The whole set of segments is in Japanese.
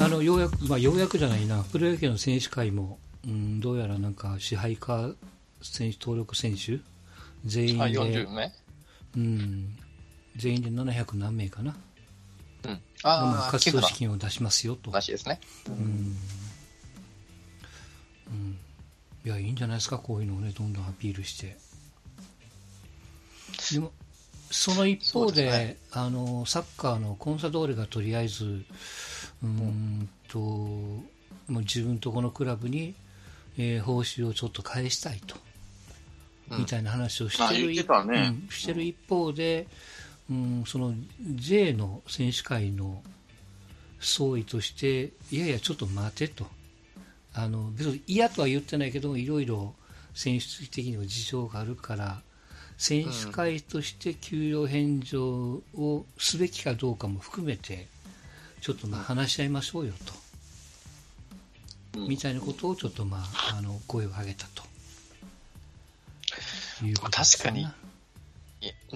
あのようやく、まあ、ようやくじゃないな、プロ野球の選手会も、うん、どうやらなんか支配下選手登録選手、全員で、40名うん、全員で700何名かな、うん、あ活動資金を出しますよと。らしいですね。うん、うん。うんいや、いいんじゃないですか、こういうのをね、どんどんアピールして。でも、その一方で、ね、あの、サッカーのコンサドーレがとりあえず、うんと、もう自分とこのクラブに、えー、報酬をちょっと返したいと、うん、みたいな話をしてる,、ねうん、してる一方で、うん、その J の選手会の総意として、いやいや、ちょっと待てと。あの別に嫌とは言ってないけどいろいろ選手的には事情があるから選手会として給与返上をすべきかどうかも含めてちょっとまあ話し合いましょうよと、みたいなことをちょっとまああの声を上げたと。いうこと確かに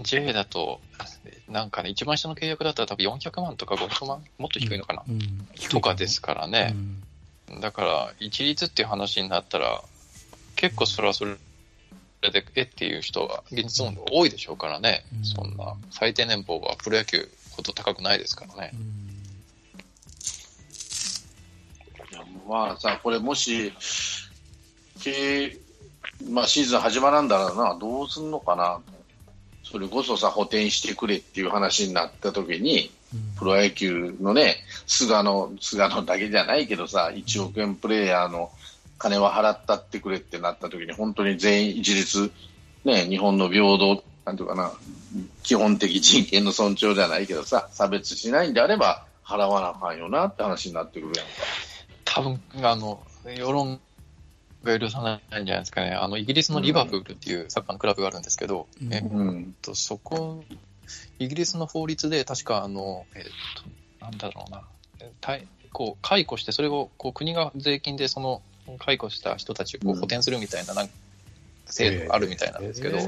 J だと、なんかね、一番下の契約だったら多分400万とか500万、もっと低いのかな、うん。うん、とかですからね。うん。だから、一律っていう話になったら、結構それはそれで、えっていう人が現実問題多いでしょうからね、うん、そんな最低年俸はプロ野球ほど高くないですからね。まあさ、これもし、まあ、シーズン始まらんだろうな、どうすんのかな。それこそさ、補填してくれっていう話になった時に、プロ野球のね、菅野、菅野だけじゃないけどさ、1億円プレーヤーの金は払ったってくれってなった時に、本当に全員一律、ね、日本の平等、なんていうかな、基本的人権の尊重じゃないけどさ、差別しないんであれば、払わなあかんよなって話になってくるやんか。多分、あの、世論が許さないんじゃないですかね。あの、イギリスのリバプールっていうサッカーのクラブがあるんですけど、うん、えっと、そこイギリスの法律で確かあの、えっ、と、なんだろうな、こう解雇して、それをこう国が税金でその解雇した人たちをこう補填するみたいななん制度があるみたいなんですけど、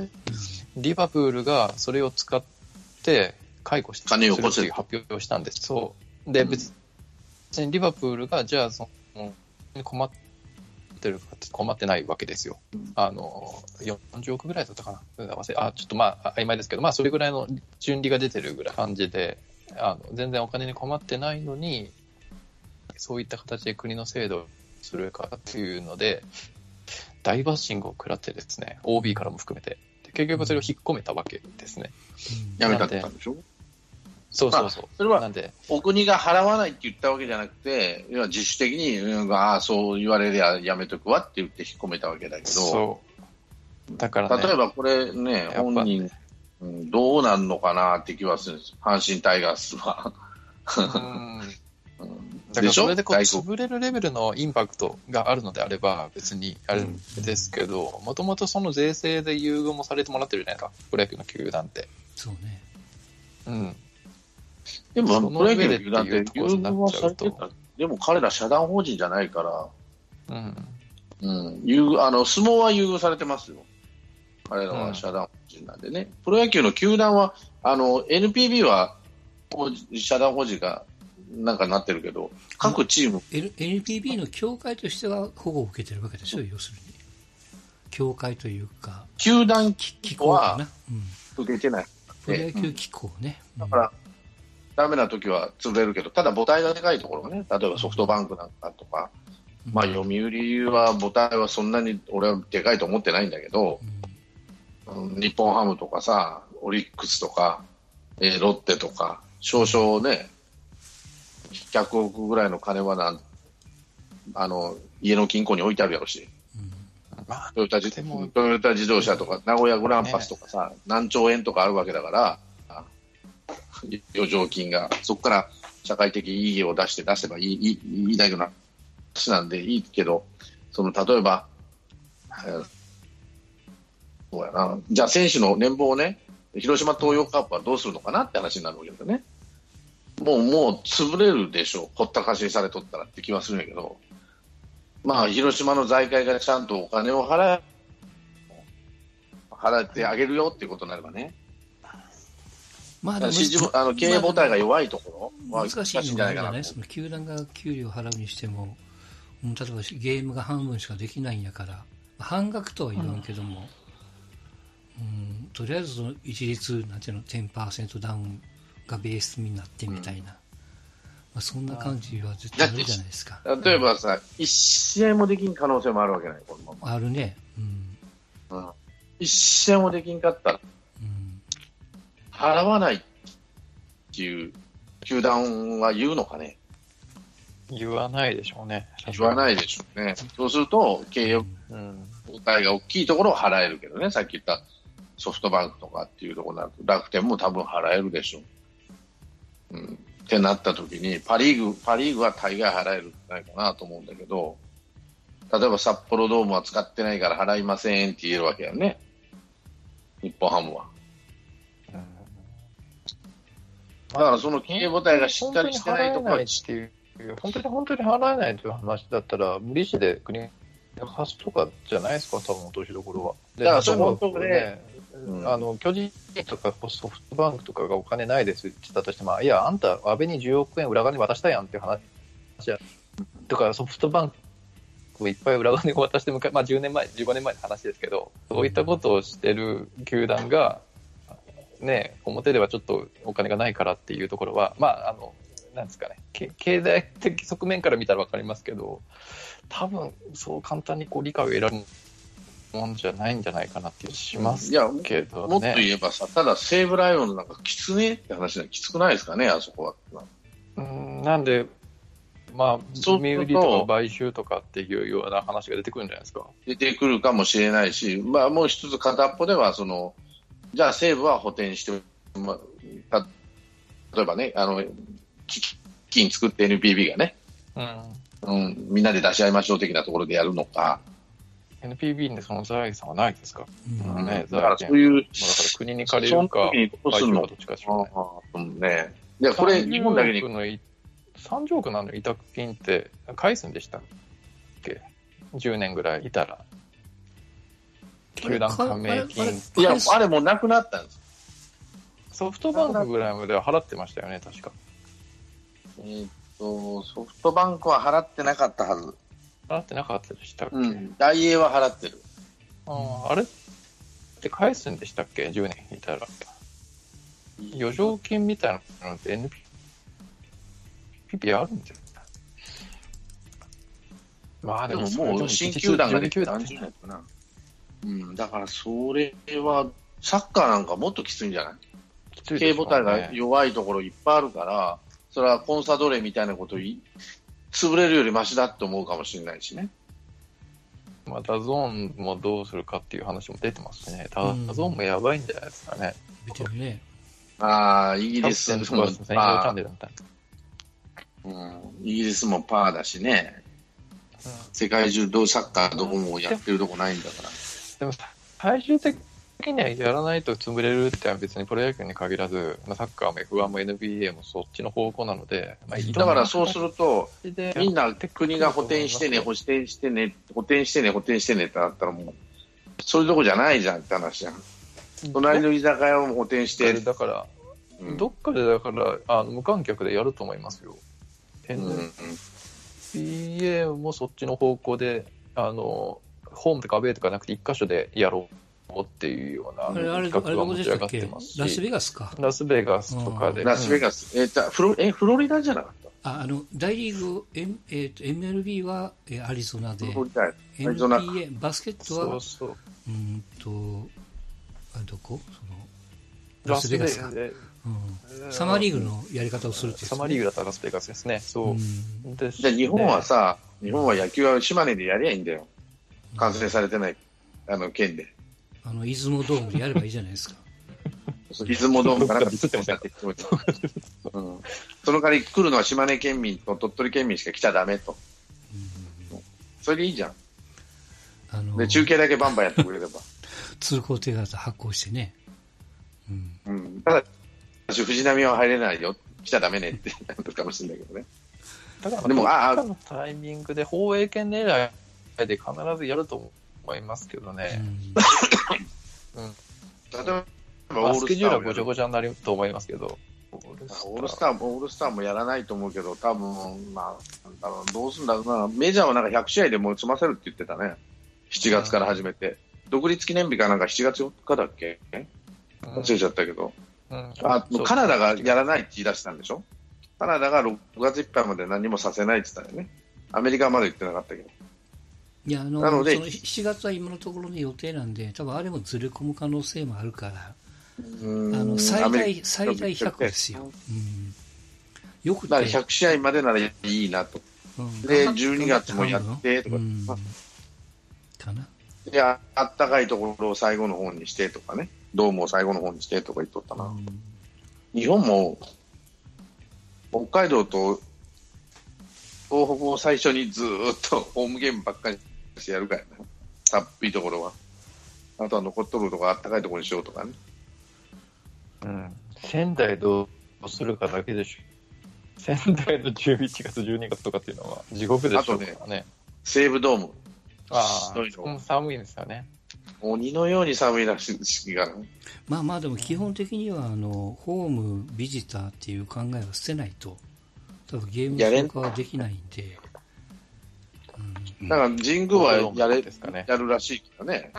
リバプールがそれを使って解雇して金をするっていう発表をしたんです。そう。で、別にリバプールがじゃあその困っってるかって困ってないわけですよ。あの、40億ぐらいだったかな。あ、ちょっとまあ、曖昧ですけど、まあ、それぐらいの順利が出てるぐらい感じで、あの、全然お金に困ってないのに、そういった形で国の制度をするかっていうので、大バッシングを食らってですね、OB からも含めて、結局それを引っ込めたわけですね。うん、やめたってたんでしょ？そうそうそう。それは、お国が払わないって言ったわけじゃなくて、要は自主的に、うん、ああ、そう言われりゃやめとくわって言って引っ込めたわけだけど、そう。だから、ね、例えばこれね、本人、うん、どうなんのかなって気はするんです。阪神タイガースは。だからそれでこう潰れるレベルのインパクトがあるのであれば別にあるんですけど、もともとその税制で優遇もされてもらってるじゃないですか、プロ野球の球団って。そうね。うん。でも、プロ野球の球団って優遇はされてた。でも彼ら社団法人じゃないから、うん。うん。優遇、あの、相撲は優遇されてますよ。彼らは社団法人なんでね。うん、プロ野球の球団は、あの、NPB は、社団法人がなんかなってるけど、各チーム。NPB の協会としては保護を受けてるわけでしょ、要するに。協会というか。球団機構は、受けてない。プロ野球機構ね。だから、ダメな時は潰れるけど、ただ母体がでかいところがね、例えばソフトバンクなんかとか、うん、まあ読売は母体はそんなに俺はでかいと思ってないんだけど、うん、日本ハムとかさ、オリックスとか、えー、ロッテとか、少々ね、100億ぐらいの金はなんあの家の金庫に置いてあるやろし、うん。まあ、トヨタ自トヨタ自動車とか名古屋グランパスとかさ、ね、何兆円とかあるわけだから、余剰金が、そこから社会的意義を出して出せばいい、いい、いいだけの話なんでいいけど、その、例えば、そうやな。じゃあ選手の年俸をね、広島東洋カップはどうするのかなって話になるわけだよね。もう、もう潰れるでしょう。ほったかしにされとったらって気はするんやけど。まあ、広島の財界がちゃんとお金を払払ってあげるよっていうことになればね。まあ、あの経営母体が弱いところ、は難しいのがあるじゃないその球団が給料払うにしても、うん、例えばゲームが半分しかできないんやから、半額とは言わんけども、うん、とりあえずその一律、なんていうの、10%ダウンがベースになってみたいな、まあ、そんな感じは絶対あるじゃないですか。例えばさ、一試合もできん可能性もあるわけない、このまあるね。うん。ま。うん。一試合もできんかったら、うん。払わないっていう球団は言うのかね？言わないでしょうね。言わないでしょうね。そうすると、契約うん。母体が大きいところを払えるけどね、さっき言ったソフトバンクとかっていうところになると、楽天も多分払えるでしょう。うん。ってなった時に、パリーグ、パリーグは大概払えるんじゃないかなと思うんだけど、例えば札幌ドームは使ってないから払いませんって言えるわけやね。日本ハムは。だからその経営母体がしっかりしてないところは本当に払えないっていう、本当に本当に払えないという話だったら、無利子で国が貸すとかじゃないですか、多分落としどころは。でだからそこの例えばとこでねうんあの巨人とかソフトバンクとかがお金ないですって言ったとしても、いや、あんた、安倍に10億円裏金渡したやんっていう話や。とか、ソフトバンクをいっぱい裏金を渡して、まあ、10年前、15年前の話ですけど、そういったことをしてる球団が、ね、表ではちょっとお金がないからっていうところは、まあ、あの、なんですかね、け経済的側面から見たら分かりますけど、多分そう簡単にこう理解を得られるもんじゃないんじゃないかなってしますいや、けどもっとね。言えばさ、ただ西武ライオンのなんかきつねって話はきつくないですかね、あそこは。うんなんで、まあ、そうすると身売りとか買収とかっていうような話が出てくるんじゃないですか。出てくるかもしれないし、まあ、もう一つ片っぽではその、じゃあ西武は補填して、ま例えばね、あの基金作って NPB がね、うん。うん、みんなで出し合いましょう的なところでやるのか、NPB にその財産はないですか、うん。うんねだからそういう、まあ、だから国に借りるかどうするの？どっちかしらね、これ、日本だけに。30億のい30億なの委託金って返すんでしたっけ ?10 年ぐらいいたら。球団加盟金。いや、あれもうなくなったんです。ソフトバンクぐらいまでは払ってましたよね、確か。えーっと、ソフトバンクは払ってなかったはず。払ってなかったでしたっけ、うん。大英は払ってる。あーあれって返すんでしたっけ ?10 年いたら。余剰金みたいなのって NPP あるんじゃない？まあでもでもう新球団ができて12何十年かな。うん、だからそれは、サッカーなんかもっときついんじゃない？きついね母体が弱いところいっぱいあるから、それはコンサドーレみたいなことい潰れるよりマシだって思うかもしれないしね。まあ、 DAZN もどうするかっていう話も出てますしね。ダうん DAZN もやばいんじゃないですかね。出てるね。ああ、イギリスもパー、うん、イギリスもパーだしね。な。世界中どうサッカーどこもやってるとこないんだから。でも最終的にはやらないと潰れるってのは別にプロ野球に限らず、まあ、サッカーも F1 も NBA もそっちの方向なので、まあ、だからそうすると、みんな国が補填してね、補填してね、補填してね、補填してねってなったらもう、そういうとこじゃないじゃんって話じゃん。隣の居酒屋を補填して、だから、うん。どっかでだからあの無観客でやると思いますよ。うんうん NBA もそっちの方向で、あの、ホームとかアウェーとかなくて一箇所でやろうっていうような企画が持ち上がってますし。ラスベガスか。ラスベガスとかで。ラスベガガス、えーとフロえフロリダじゃなかった？あ、あの、大リーグ、M えーと MLB はえーアリゾナでフ、ロリダやアリゾナ NBA、バスケットはそう、そう。うーんと、あどこ？その、ララスベガスか。でうん、サマーリーグのやり方をするっていう、サマーリーグだったらラスベガスですね。そうう。んですじゃあ日本はさ、日本は野球は島根でやりゃいいんだよ。完成されてない、あの、県で。あの、出雲ドームでやればいいじゃないですか。出雲ドームかなんかどってましたって言ってましたうんその代わり来るのは島根県民と鳥取県民しか来ちゃダメと。それでいいじゃん。あの、で、中継だけバンバンやってくれれば。通行手形発行してね。うん。うん。ただ、私、藤波は入れないよ。来ちゃダメねってなるかもしれないけどね。だから、でもああタイミングで放映権狙いで必ずやると思いますけどうね。ん例えば、まあ、オールスタースケジュールはごちゃをごちゃになると思いますけど。オールスターも、オールスターもやらないと思うけど、多分まあ、どうすんだろうな、メジャーはなんか100試合でもう済ませるって言ってたね。7月から始めて。独立記念日かなんか7月4日だっけ？忘れちゃったけど。うんあカナダがやらないって言い出したんでしょ？カナダが6月いっぱいまで何もさせないって言ったよね。アメリカはまだ言ってなかったけど。いやあのなのでその7月は今のところの予定なんで、多分あれもずれ込む可能性もあるから、ああの最大最大100ですよ、うん、よくて。だから100試合までならいいなと。うん。で、12月もやってとか、うん。かな。で、ああったかいところを最後の方にしてとかね、ドームを最後の方にしてとか言っとったな。うん日本も、北海道と東北を最初にずーっとホームゲームばっかりしてやるからね。たっぷいところは。あとは残っとるとこあったかいところにしようとかね。うん。仙台どうするかだけでしょ。仙台の11月、12月とかっていうのは地獄でしょあとねうからね。西武ドーム。あどういうのあ、うん寒いんですよね。鬼のように寒いらしいが、まあまあでも基本的にはあのホームビジターっていう考えは捨てないと多分ゲームやれん消化はできないんで、うんだから神宮はやれ、ですかねやるらしいけどね。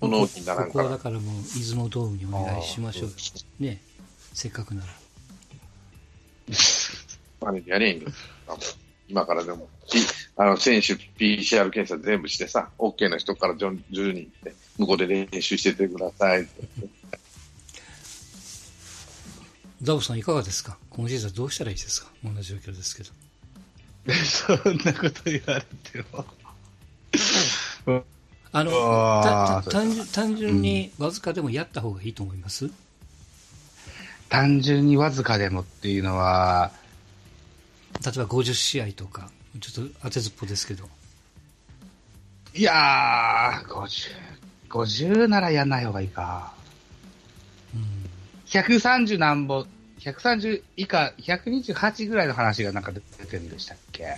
物置にならんこから。こはだからもう出雲ドームにお願いしましょうよねせっかくならあれやれんよ。今からでも。あの、選手 PCR 検査全部してさ、OK な人から10 10人って、向こうで練習しててくださいって。ザボさんいかがですか？今シーズンはどうしたらいいですか？こんな状況ですけどそんなこと言われても。あの単純単純にわずかでもやった方がいいと思います、単純にわずかでもっていうのは、例えば50試合とかちょっと当てずっぽですけど。いやー、50、50ならやんない方がいいか。うん。130何本、130以下、128ぐらいの話がなんか出てるんでしたっけ？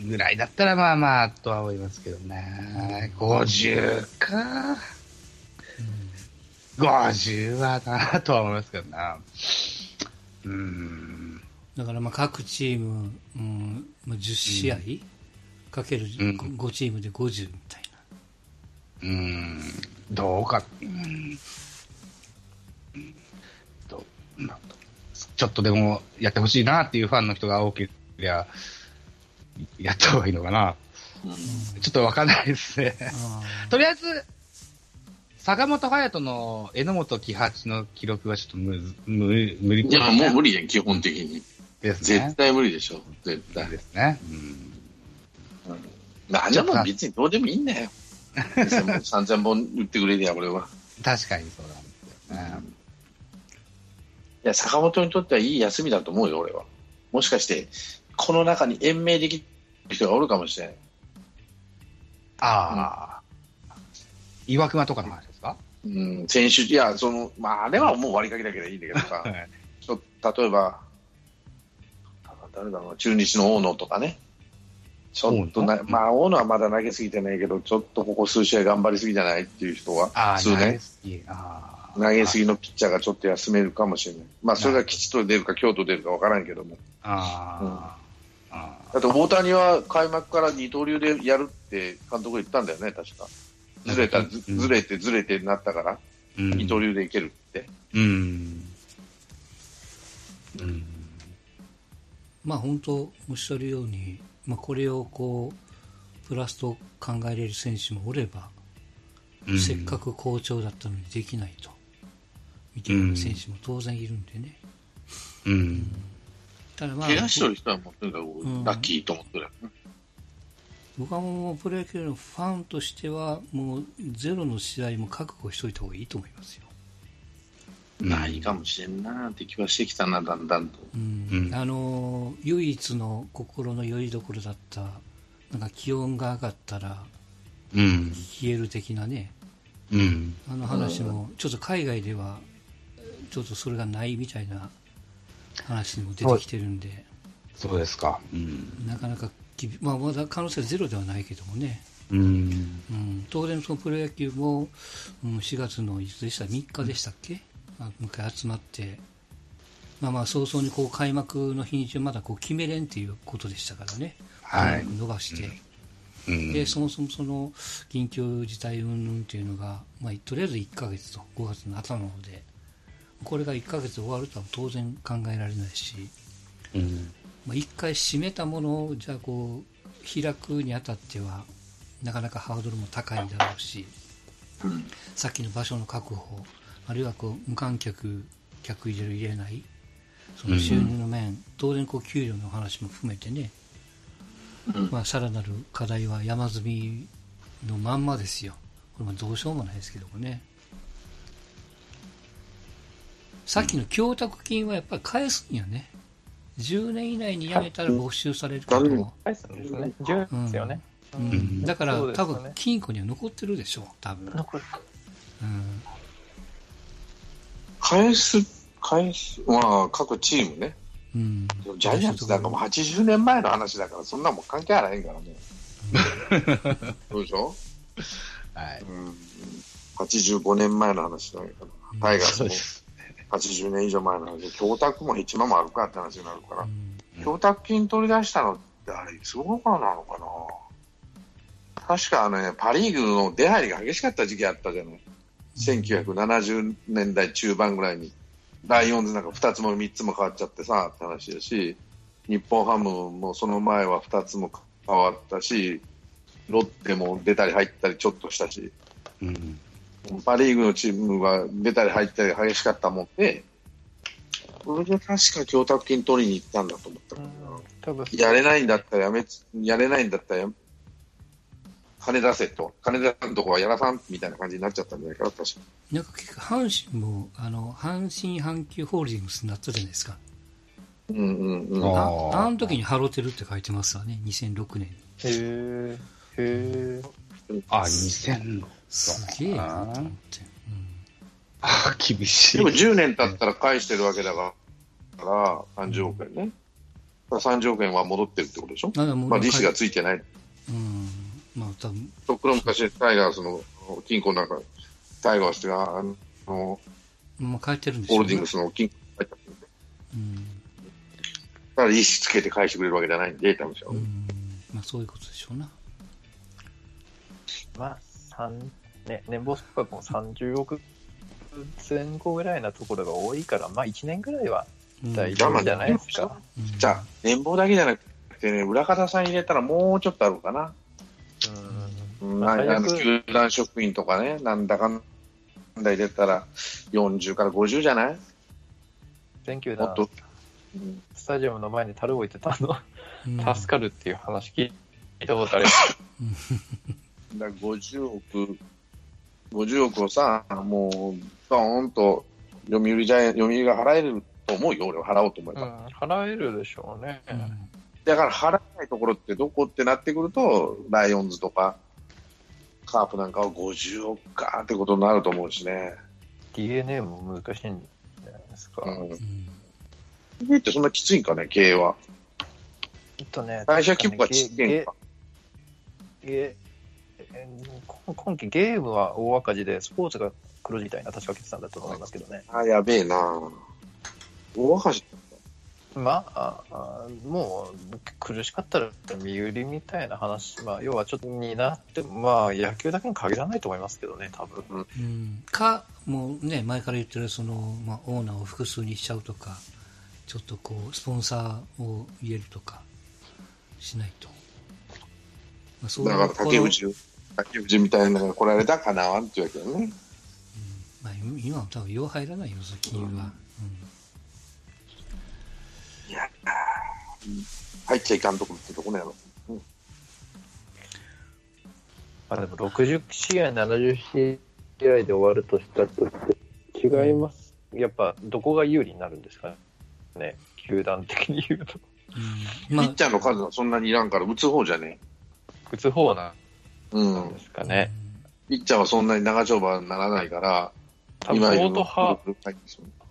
ぐらいだったらまあまあとは思いますけどね。50か。50はなとは思いますけどな。うーん。だからまあ各チーム、うんまあ、10試合、かけるうん5チームで50みたいな、うーん。どうか。うーん。ちょっとでもやってほしいなっていうファンの人が多ければ、やった方がいいのかな。ちょっとわかんないですね。あとりあえず、坂本勇人の榎本喜八の記録はちょっと無無理いや、もう無理やん、基本的に。ですね絶。対無理でしょ、絶対。ですね。うんまあ、あんなもん別にどうでもいいんだよ。3000本打ってくれりゃ、俺は。確かにそうなんですよね。いや、坂本にとってはいい休みだと思うよ、俺は。もしかして、この中に延命できる人がおるかもしれない。ああ。岩隈とかの話ですか？うん、選手、いや、その、まあ、あれはもう割りかけだけでいいんだけどさ、はいちょ例えば、誰だろうな、中日の大野とかね。ちょっとな、まあ、大野はまだ投げすぎてないけど、ちょっとここ数試合頑張りすぎじゃないっていう人は、ああ、数年、あ。投げすぎのピッチャーがちょっと休めるかもしれない。まあ、それが吉と出るか京都出るかわからんけども。ああ。ああだって大谷は開幕から二刀流でやるって監督言ったんだよね、確か。ずれた、ずうんずれてずれてなったから、うん二刀流でいけるって。うん。うん。まあ本当おっしゃるように、まあ、これをこうプラスと考えれる選手もおれば、うんせっかく好調だったのにできないとみたいな選手も当然いるんでね、うん。ただまあ怪我してる人はもうとにかラッキーと思ってるよね。僕はもうプロ野球のファンとしてはもうゼロの試合も覚悟しといた方がいいと思いますよ、ないかもしれんなって気はしてきたな、だんだんと。うんうんあの唯一の心の拠り所だったなんか気温が上がったらうん。冷える的なねうん。あの話もちょっと海外ではちょっとそれがないみたいな話にも出てきてるんで、そうですか。うん。なかなかまあ、まだ可能性はゼロではないけどもね、うん。うん、当然そのプロ野球も、うん、4月のいつでした？3日でしたっけ、あもう一回集まって。まあまあ早々にこう開幕の日にちをまだこう決めれんっていうことでしたからね、はい。伸ばして、うん。でそもそもその緊急事態云々っていうのが、まあ、とりあえず1ヶ月と5月の頭なのでこれが1ヶ月で終わるとは当然考えられないし、うん。まあ、1回閉めたものをじゃあこう開くにあたってはなかなかハードルも高いだろうし、さっきの場所の確保あるいはこう無観客客入れる入れないその収入の面、当然こう給料の話も含めてね、まあ、さらなる課題は山積みのまんまですよ。これもどうしようもないですけどもねさっきの供託金はやっぱり返すんやね10年以内に辞めたら没収されることも、返すんですね。10ですよね。うんんだから、ね分金庫には残ってるでしょう多分、残るうん返す、返す、まあ、各チームね。うん、ジャイアンツなんかもう80年前の話だから、そんなもん関係あらへんからね。そうでしょ？はい。うん。85年前の話だから。タイガースも80年以上前の話で、供託もヘチマもあるかって話になるからう。ん供託金取り出したのって、あれ、いつ頃からなのかな確かあのね、パ・リーグの出入りが激しかった時期あったじゃない。1970年代中盤ぐらいに。ライオンズなんか2つも3つも変わっちゃってさ、って話だし、日本ハムもその前は2つも変わったし、ロッテも出たり入ったりちょっとしたし、うん。パ・リーグのチームが出たり入ったり激しかったもんで、それで確か供託金取りに行ったんだと思ったからな。多分やれないんだったらやめつ、やれないんだったらや金出せと。金出さんとこはやらさんみたいな感じになっちゃったんじゃないかな、確かなんか結局阪神もあの阪神阪急ホールディングスになったじゃないですかうんうんうん。ああの時にハロテルって書いてますわね2006年にへえ。へえ。あ、2000。すげえなと思って、あ、厳しい。でも10年経ったら返してるわけだから、から30億円ね。だから30億円は戻ってるってことでしょ？まあ利子がついてない。うん。まあ多分。とっくの昔、タイガースの金庫の中、タイガースが、あの、まあ変えてるんでしょうね。ホールディングスの金庫に入ったんでうん。だから利子つけて返してくれるわけじゃないんで、多分。うん。まあそういうことでしょうな。まあ、三ね、年俸価格も30億前後ぐらいなところが多いから、まあ1年ぐらいはうん大丈夫じゃないですか。うんじゃあ、年俸だけじゃなくてね、裏方さん入れたらもうちょっとあるかな。うん。うん、まああの球団職員とかね、なんだかんだ入れたら40から50じゃない？全球団もっと。うんスタジアムの前に樽置いてたの、うん助かるっていう話聞いたことある。だから50億、50億をさ、もう、ドーンと読売ジャイアン、読売が払えると思うよ、俺は払おうと思えば。うん、払えるでしょうね。うんだから払えないところってどこってなってくると、ライオンズとか、カープなんかは50億かってことになると思うしね。DNA も難しいんじゃないですか。うん。うん経営ってそんなきついんかね、経営は。きっとね、会社規模がちっけんか。ゲえー今期ゲームは大赤字で、スポーツが黒字みたいな確か決算だと思いますけどね。あ、やべえな。大赤字まあ、あもう苦しかったら身売りみたいな話、まあ、要はちょっとになっても、まあ、野球だけに限らないと思いますけどね、多分。うん。かもうね前から言ってるその、まあ、オーナーを複数にしちゃうとかちょっとこうスポンサーを入れるとかしないと、まあ、そうだから竹内、竹内みたいなのが来られたらかなわんっていうわけよね。まあ、今は多分よう入らないよ金融は、いや入っちゃいかんとこってとこねやろ。まあ、でも60試合、70試合で終わるとしたとして、違います。やっぱ、どこが有利になるんですかね、球団的に言うと。うん。まあ。ピッチャーの数はそんなにいらんから打つ方じゃね打つ方なえ。うんんで。すかね。ピッチャーはそんなに長丁場にならないから、多分相当ハはい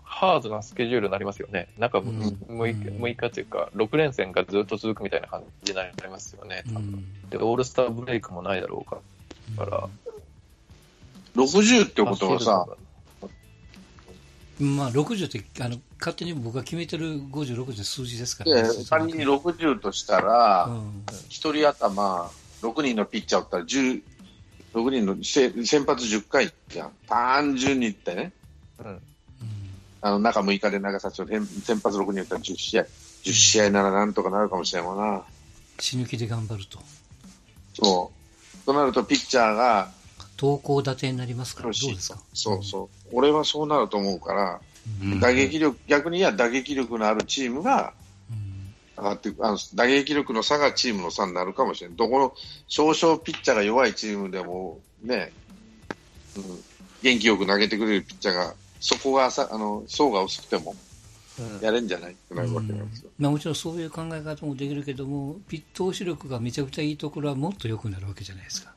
ハードなスケジュールになりますよね。なんかうん6日、6日というか、6連戦がずっと続くみたいな感じになりますよね。うんで、オールスターブレイクもないだろうから。から60ってことはさ、まあ、60ってあの勝手に僕が決めてる50、60って数字ですからで、仮に60としたら、うん一人頭、6人のピッチャーおったら、10 6人のせ先発10回じゃん。単純に言ってね。うん。うんあの、中6日で長さちょ先先発6人やったら10試合。10試合ならなんとかなるかもしれんもんな。死ぬ気で頑張ると。そう。となると、ピッチャーが、投稿打点になりますから、どうですか？そうそう。俺はそうなると思うから、うん打撃力、逆にいや打撃力のあるチームがうん上がってあの打撃力の差がチームの差になるかもしれない。どこの少々ピッチャーが弱いチームでもね、うん、元気よく投げてくれるピッチャーが、そこがさあの層が薄くてもうんやれんじゃないってなるわけなんですよ。まあ、もちろんそういう考え方もできるけども、ピッ投手力がめちゃくちゃいいところはもっと良くなるわけじゃないですか。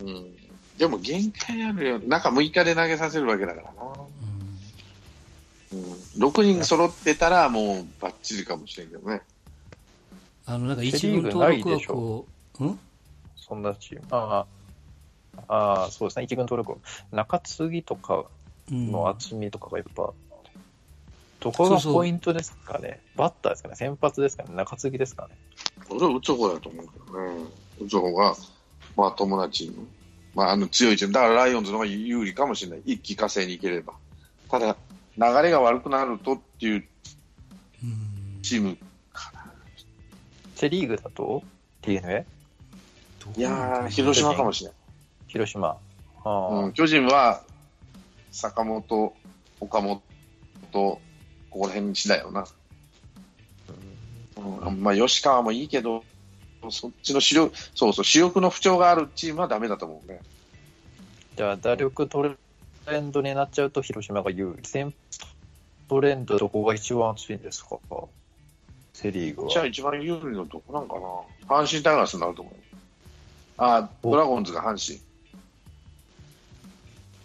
うん、でも限界あるよ。中6日で投げさせるわけだからな。うんうん、6人揃ってたらもうバッチリかもしれんけどね。あのなんか一軍登録ないでしょはこう、うん？そんなチーム。ああ、ああ、そうですね。一軍登録。中継ぎとかうんの厚みとかがやっぱ、どこがポイントですかねバッターですかね先発ですかね中継ぎですかね俺は打つ方だと思うけどね。打つ方が、まあ友達の、まああの強いチーム。だからライオンズの方が有利かもしれない。一気火星に行ければ。ただ、流れが悪くなるとっていううんチーム。セリーグだと ?DNA? いやー、広島かもしれない。広島。ああ、うん、巨人は、坂本、岡本、ここら辺次第よな。うん、まあ吉川もいいけど、そっちの主力、そうそう、主力の不調があるチームはダメだと思うね。じゃあ、打力トレンドになっちゃうと広島が有利。先トレンドどこが一番熱いんですか？セリーグは。じゃあ一番有利のどこなんかな阪神タイガースになると思う。あ、ドラゴンズが阪神。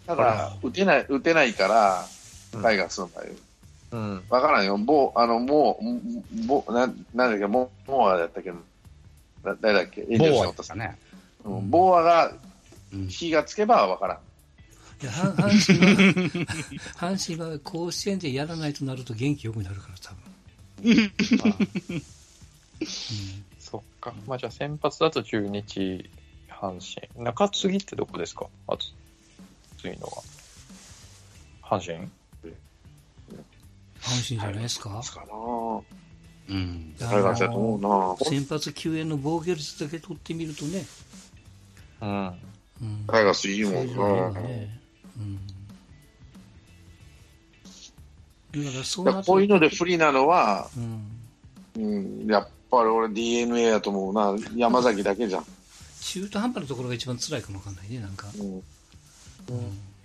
だから、打てない、打てないから、タイガースの場合。うん。わからんよ。ボあの、もう、ボなん、なんだっけ、モモアだったっけだ誰だっけ？エンジェルスのですかね。うんボーアがうん火がつけばわからん。いや阪阪神は、阪神は甲子園でやらないとなると元気よくなるから、多分。そっか。まあじゃあ先発だと中日、阪神。中継ぎってどこですか？熱いのは。阪神？阪神じゃないですか？すかなうん。あタイガースだと思うな先発救援の防御率だけ取ってみるとね、うん。うん、タイガースいいもんなね。うん。こういうので不利なのは、うん、うん、やっぱり俺 DNA やと思うな。山崎だけじゃん。中途半端なところが一番辛いかもわかんないね、なんか。うんうん、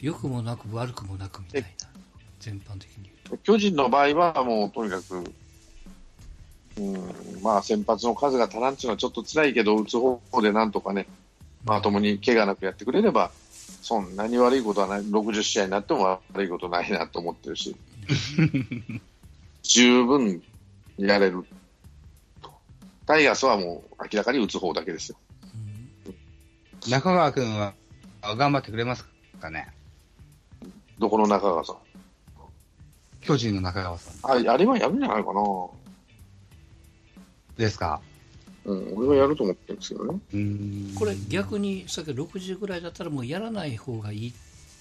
良くもなく悪くもなくみたいな、全般的に。巨人の場合はもうとにかく、うん、まあ先発の数が足らんっていうのはちょっと辛いけど、打つ方でなんとかね、まともに怪我なくやってくれれば、そんなに悪いことはない、60試合になっても悪いことないなと思ってるし、十分やれると。タイガースはもう明らかに打つ方だけですよ。中川君はあ頑張ってくれますかね？どこの中川さん？巨人の中川さんああれはやるんじゃないかな。ですか？うん、俺はやると思ってるんですけどね。うんこれ逆にさっき60ぐらいだったらもうやらない方がいいっ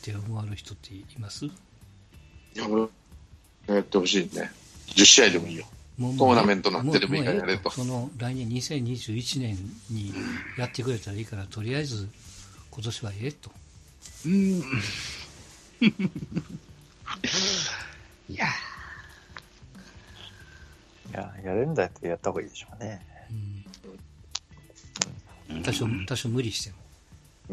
て思われる人っています？いや、俺、やってほしいね。10試合でもいいよ。もうトーナメントなってでもいいからやれと。その来年2021年にやってくれたらいいからとりあえず今年はええと。うん。いや。いや、やれるんだったらやった方がいいでしょうね。うん。多少多少無理しても。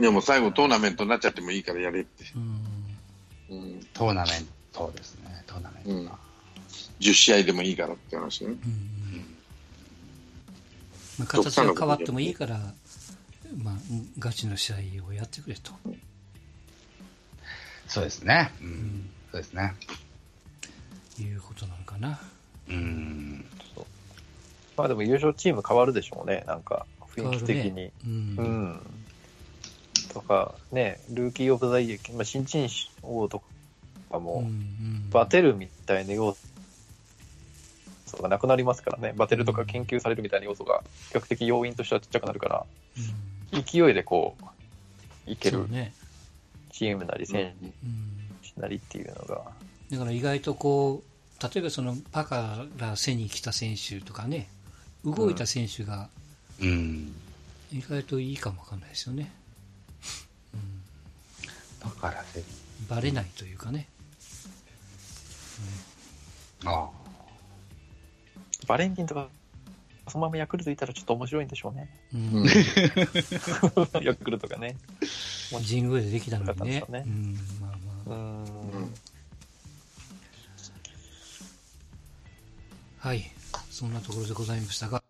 でも最後トーナメントになっちゃってもいいからやれって。うん。うん。トーナメントですねうん。10試合でもいいからって話ね。うんまあ、形が変わってもいいから、まあ、ガチの試合をやってくれと、そうですねうんそうですねいうことなのかな。うんまあでも優勝チーム変わるでしょうね。なんか、雰囲気的に。うんうん。とか、ね、ルーキー・オブ・ザ・イヤー、まあ、新人王とぱもう、うんうんバテるみたいな要素がなくなりますからね、バテるとか研究されるみたいな要素が比較的要因としてはちっちゃくなるから、うん勢いでこう、いけるチームなり選うん手なりっていうのが、だから意外とこう、例えばそのパから背に来た選手とかね、動いた選手がうん。意外といいかもわかんないですよね。だからね。バレないというかね。あバレンティンとか、そのままヤクルトいたらちょっと面白いんでしょうね。うんうん ヤクルトがね。神宮でできたのにね。よかったですうんまあまうーん。あはい。そんなところでございましたが、